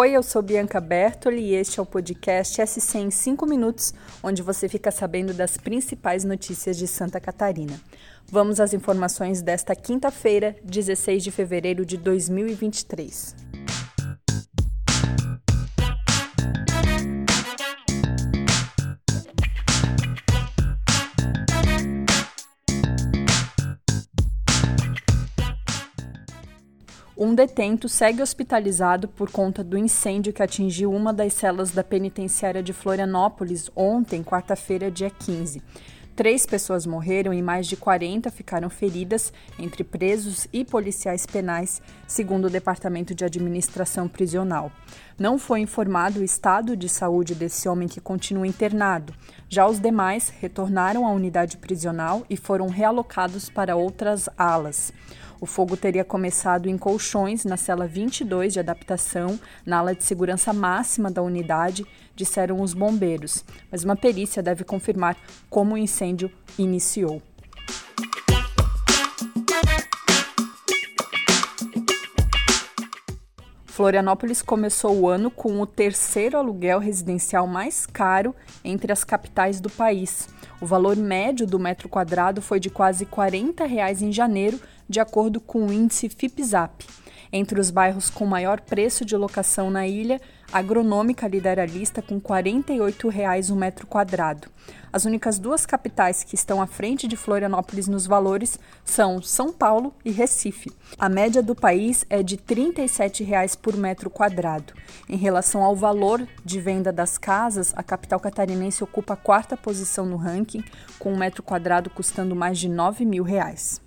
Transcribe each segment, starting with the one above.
Oi, eu sou Bianca Bertoli e este é o podcast SC em 5 minutos, onde você fica sabendo das principais notícias de Santa Catarina. Vamos às informações desta quinta-feira, 16 de fevereiro de 2023. Um detento segue hospitalizado por conta do incêndio que atingiu uma das celas da penitenciária de Florianópolis ontem, quarta-feira, dia 15. Três pessoas morreram e mais de 40 ficaram feridas, entre presos e policiais penais, segundo o Departamento de Administração Prisional. Não foi informado o estado de saúde desse homem que continua internado. Já os demais retornaram à unidade prisional e foram realocados para outras alas. O fogo teria começado em colchões na cela 22 de adaptação, na ala de segurança máxima da unidade, disseram os bombeiros, mas uma perícia deve confirmar como o incêndio iniciou. Florianópolis começou o ano com o terceiro aluguel residencial mais caro entre as capitais do país. O valor médio do metro quadrado foi de quase 40 reais em janeiro, de acordo com o índice FIPZAP. Entre os bairros com maior preço de locação na ilha, Agronômica lidera a lista com R$ 48,00 o metro quadrado. As únicas duas capitais que estão à frente de Florianópolis nos valores são São Paulo e Recife. A média do país é de R$ 37,00 por metro quadrado. Em relação ao valor de venda das casas, a capital catarinense ocupa a quarta posição no ranking, com um metro quadrado custando mais de 9 mil reais.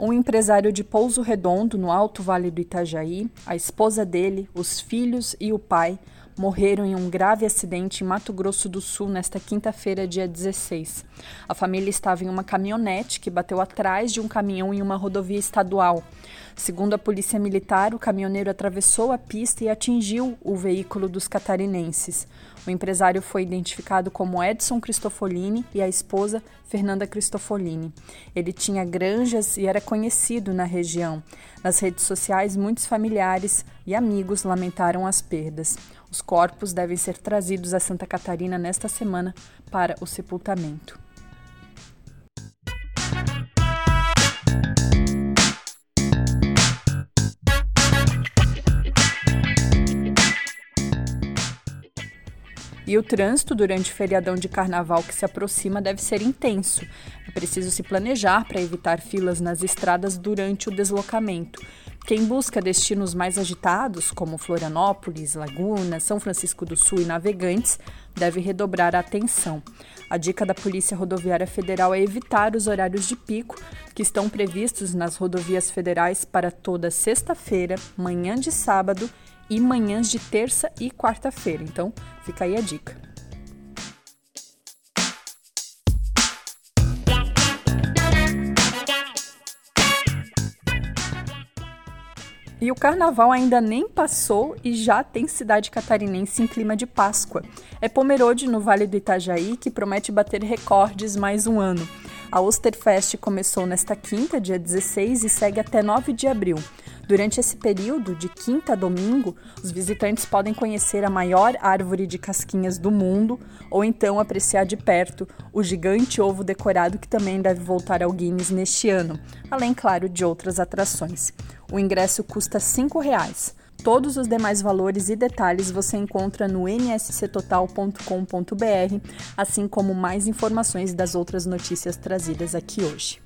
Um empresário de Pouso Redondo, no Alto Vale do Itajaí, a esposa dele, os filhos e o pai morreram em um grave acidente em Mato Grosso do Sul nesta quinta-feira, dia 16. A família estava em uma caminhonete que bateu atrás de um caminhão em uma rodovia estadual. Segundo a Polícia Militar, o caminhoneiro atravessou a pista e atingiu o veículo dos catarinenses. O empresário foi identificado como Edson Cristofolini e a esposa Fernanda Cristofolini. Ele tinha granjas e era conhecido na região. Nas redes sociais, muitos familiares e amigos lamentaram as perdas. Os corpos devem ser trazidos a Santa Catarina nesta semana para o sepultamento. E o trânsito durante o feriadão de carnaval que se aproxima deve ser intenso. É preciso se planejar para evitar filas nas estradas durante o deslocamento. Quem busca destinos mais agitados, como Florianópolis, Laguna, São Francisco do Sul e Navegantes, deve redobrar a atenção. A dica da Polícia Rodoviária Federal é evitar os horários de pico que estão previstos nas rodovias federais para toda sexta-feira, manhã de sábado e manhãs de terça e quarta-feira. Então, fica aí a dica. E o carnaval ainda nem passou e já tem cidade catarinense em clima de Páscoa. É Pomerode, no Vale do Itajaí, que promete bater recordes mais um ano. A Osterfest começou nesta quinta, dia 16, e segue até 9 de abril. Durante esse período, de quinta a domingo, os visitantes podem conhecer a maior árvore de casquinhas do mundo ou então apreciar de perto o gigante ovo decorado que também deve voltar ao Guinness neste ano, além, claro, de outras atrações. O ingresso custa R$ 5,00. Todos os demais valores e detalhes você encontra no nsctotal.com.br, assim como mais informações das outras notícias trazidas aqui hoje.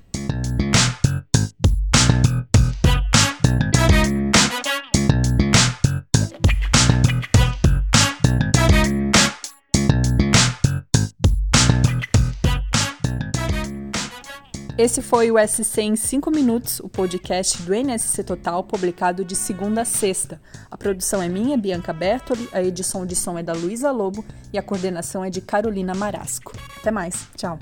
Esse foi o SC em 5 minutos, o podcast do NSC Total, publicado de segunda a sexta. A produção é minha, Bianca Bertoli, a edição de som é da Luísa Lobo e a coordenação é de Carolina Marasco. Até mais, tchau!